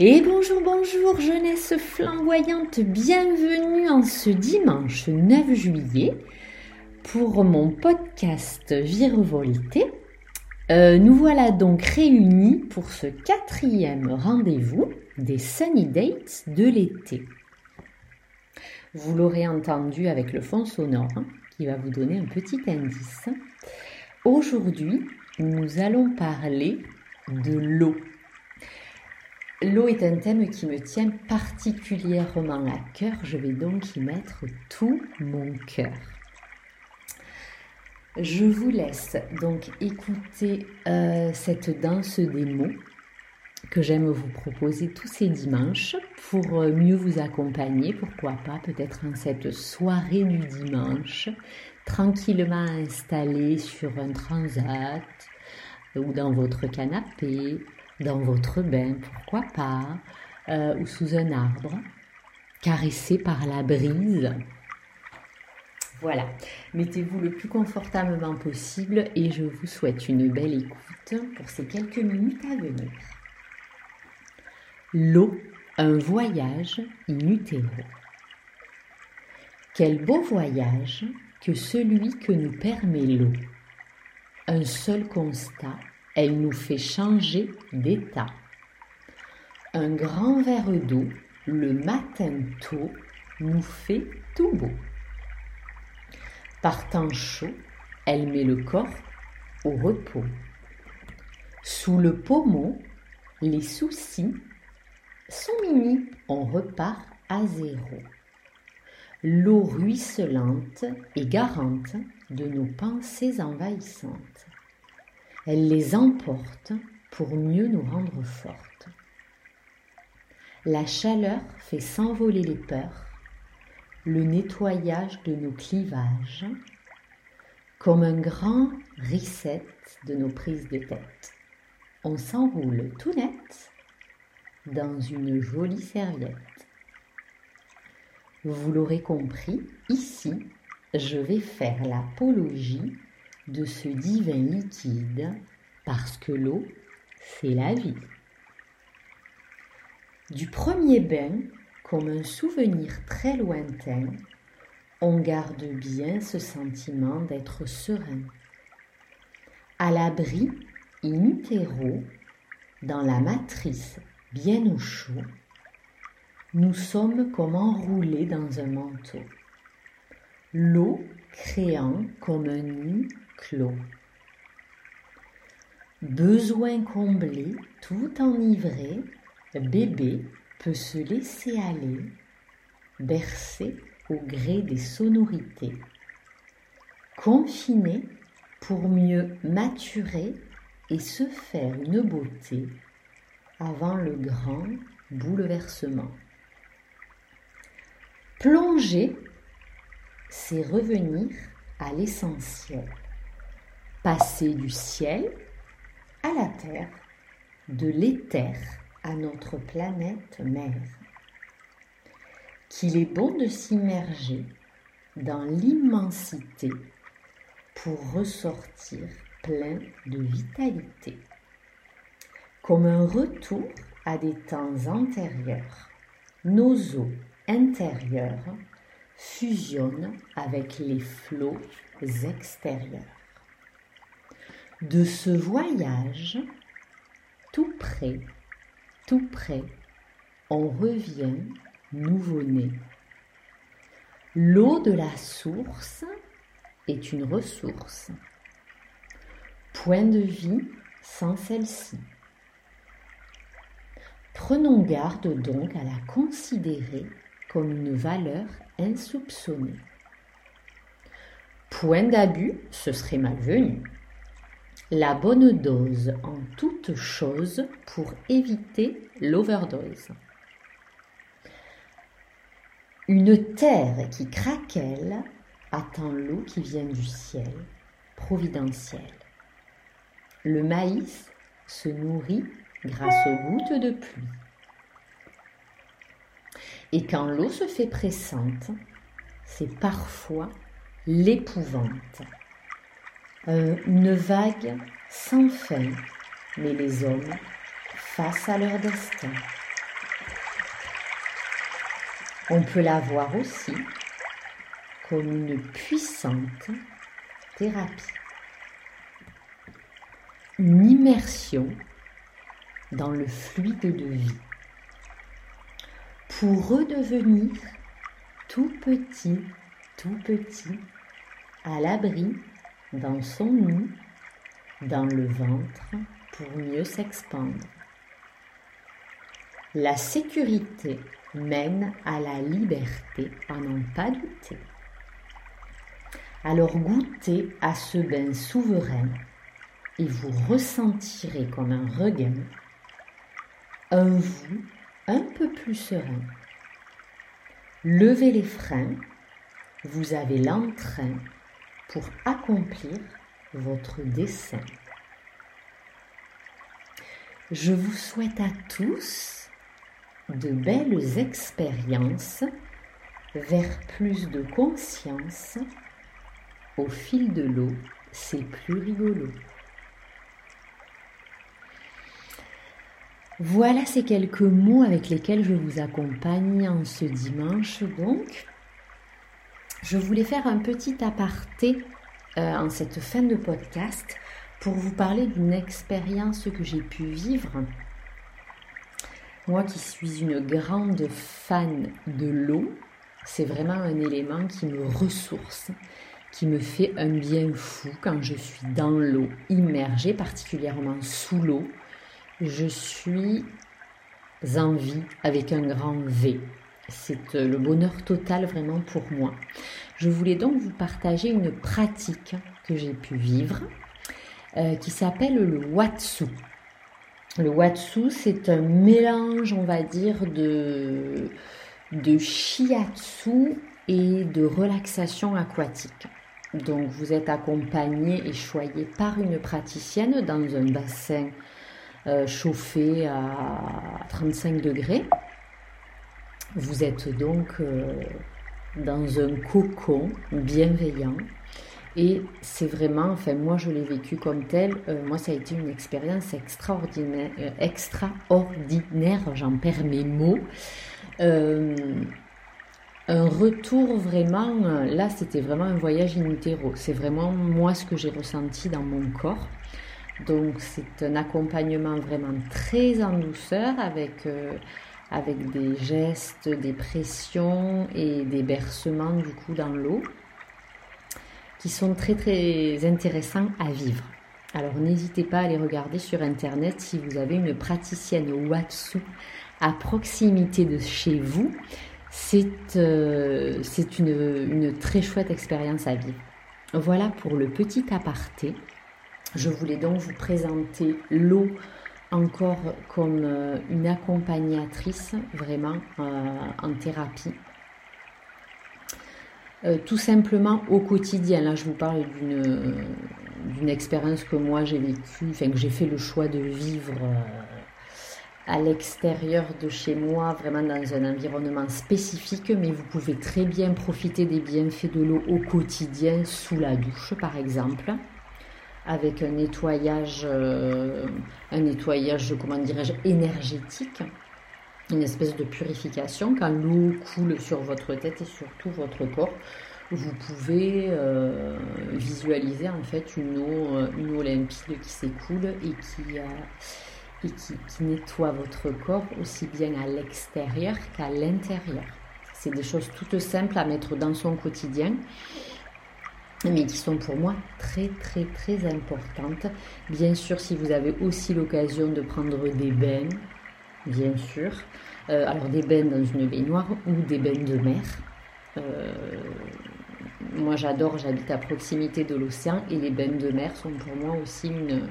Et bonjour, bonjour, jeunesse flamboyante, bienvenue en ce dimanche 9 juillet pour mon podcast Virevolté. Euh, nous voilà donc réunis pour ce quatrième rendez-vous des Sunny Dates de l'été. Vous l'aurez entendu avec le fond sonore hein, qui va vous donner un petit indice. Aujourd'hui, nous allons parler de l'eau. L'eau est un thème qui me tient particulièrement à cœur. Je vais donc y mettre tout mon cœur. Je vous laisse donc écouter euh, cette danse des mots que j'aime vous proposer tous ces dimanches pour euh, mieux vous accompagner, pourquoi pas peut-être en cette soirée du dimanche, tranquillement installé sur un transat ou dans votre canapé, dans votre bain, pourquoi pas, euh, ou sous un arbre, caressé par la brise. Voilà, mettez-vous le plus confortablement possible et je vous souhaite une belle écoute pour ces quelques minutes à venir. L'eau, un voyage in Quel beau voyage que celui que nous permet l'eau. Un seul constat, elle nous fait changer d'état. Un grand verre d'eau, le matin tôt, nous fait tout beau. Par temps chaud, elle met le corps au repos. Sous le pommeau, les soucis sont minis, on repart à zéro. L'eau ruisselante est garante de nos pensées envahissantes. Elle les emporte pour mieux nous rendre fortes. La chaleur fait s'envoler les peurs, le nettoyage de nos clivages, comme un grand reset de nos prises de tête. On s'enroule tout net dans une jolie serviette. Vous l'aurez compris, ici, je vais faire l'apologie de ce divin liquide parce que l'eau, c'est la vie. Du premier bain, comme un souvenir très lointain, on garde bien ce sentiment d'être serein. À l'abri, in dans la matrice bien au chaud, nous sommes comme enroulés dans un manteau. L'eau créant comme un nid clos. Besoin comblé, tout enivré, bébé peut se laisser aller, bercer au gré des sonorités. Confiné pour mieux maturer et se faire une beauté avant le grand bouleversement. Plonger, c'est revenir à l'essentiel passer du ciel à la terre, de l'éther à notre planète mère. Qu'il est bon de s'immerger dans l'immensité pour ressortir plein de vitalité. Comme un retour à des temps antérieurs, nos eaux intérieures fusionnent avec les flots extérieurs de ce voyage, tout près, tout près, on revient nouveau-né. L'eau de la source est une ressource. Point de vie sans celle-ci. Prenons garde donc à la considérer comme une valeur insoupçonnée. Point d'abus, ce serait malvenu la bonne dose en toute chose pour éviter l'overdose. Une terre qui craquelle attend l'eau qui vient du ciel, providentiel. Le maïs se nourrit grâce aux gouttes de pluie. Et quand l'eau se fait pressante, c'est parfois l'épouvante. Une vague sans fin, mais les hommes, face à leur destin, On peut la voir aussi comme une puissante thérapie, une immersion dans le fluide de vie. Pour redevenir tout petit, tout petit, à l'abri dans son nid, dans le ventre, pour mieux s'expandre. La sécurité mène à la liberté, à n'en pas douter. Alors goûtez à ce bain souverain et vous ressentirez comme un regain un vous un peu plus serein. Levez les freins, vous avez l'entrain pour accomplir votre dessein. Je vous souhaite à tous de belles expériences vers plus de conscience. Au fil de l'eau, c'est plus rigolo. Voilà ces quelques mots avec lesquels je vous accompagne en ce dimanche. Donc, je voulais faire un petit aparté euh, en cette fin de podcast pour vous parler d'une expérience que j'ai pu vivre. Moi qui suis une grande fan de l'eau, c'est vraiment un élément qui me ressource, qui me fait un bien fou quand je suis dans l'eau, immergée, particulièrement sous l'eau. Je suis en vie avec un grand V. C'est euh, le bonheur total vraiment pour moi. Je voulais donc vous partager une pratique que j'ai pu vivre euh, qui s'appelle le Watsu. Le Watsu, c'est un mélange, on va dire, de, de shiatsu et de relaxation aquatique. Donc vous êtes accompagné et choyé par une praticienne dans un bassin euh, chauffé à 35 degrés. Vous êtes donc euh, dans un cocon bienveillant. Et c'est vraiment, enfin moi je l'ai vécu comme tel, euh, moi ça a été une expérience extraordinaire, euh, extraordinaire j'en perds mes mots. un retour vraiment, là c'était vraiment un voyage in utero, c'est vraiment moi ce que j'ai ressenti dans mon corps. Donc c'est un accompagnement vraiment très en douceur avec avec des gestes, des pressions et des bercements du coup dans l'eau qui sont très très intéressants à vivre. Alors n'hésitez pas à les regarder sur internet si vous avez une praticienne Watsu à proximité de chez vous. C'est euh, une, une très chouette expérience à vivre. Voilà pour le petit aparté. Je voulais donc vous présenter l'eau encore comme euh, une accompagnatrice vraiment euh, en thérapie. Euh, tout simplement au quotidien, là je vous parle d'une expérience que moi j'ai vécue, enfin que j'ai fait le choix de vivre à l'extérieur de chez moi, vraiment dans un environnement spécifique, mais vous pouvez très bien profiter des bienfaits de l'eau au quotidien sous la douche par exemple avec un nettoyage, euh, un nettoyage, comment dirais-je, énergétique, une espèce de purification. Quand l'eau coule sur votre tête et sur tout votre corps, vous pouvez euh, visualiser en fait une eau, euh, une eau limpide qui s'écoule et qui, et qui nettoie votre corps aussi bien à l'extérieur qu'à l'intérieur. C'est des choses toutes simples à mettre dans son quotidien mais qui sont pour moi très très très importantes. Bien sûr, si vous avez aussi l'occasion de prendre des bains, bien sûr, euh, alors des bains dans une baignoire ou des bains de mer. Euh, moi j'adore, j'habite à proximité de l'océan et les bains de mer sont pour moi aussi une,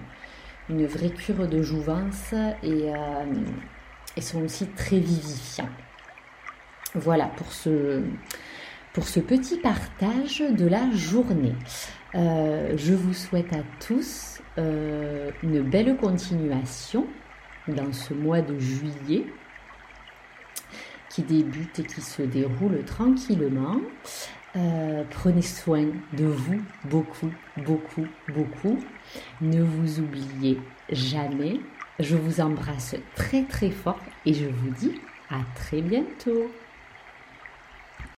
une vraie cure de jouvence et, euh, et sont aussi très vivifiants. Voilà pour ce pour ce petit partage de la journée. Euh, je vous souhaite à tous euh, une belle continuation dans ce mois de juillet qui débute et qui se déroule tranquillement. Euh, prenez soin de vous beaucoup, beaucoup, beaucoup. Ne vous oubliez jamais. Je vous embrasse très très fort et je vous dis à très bientôt.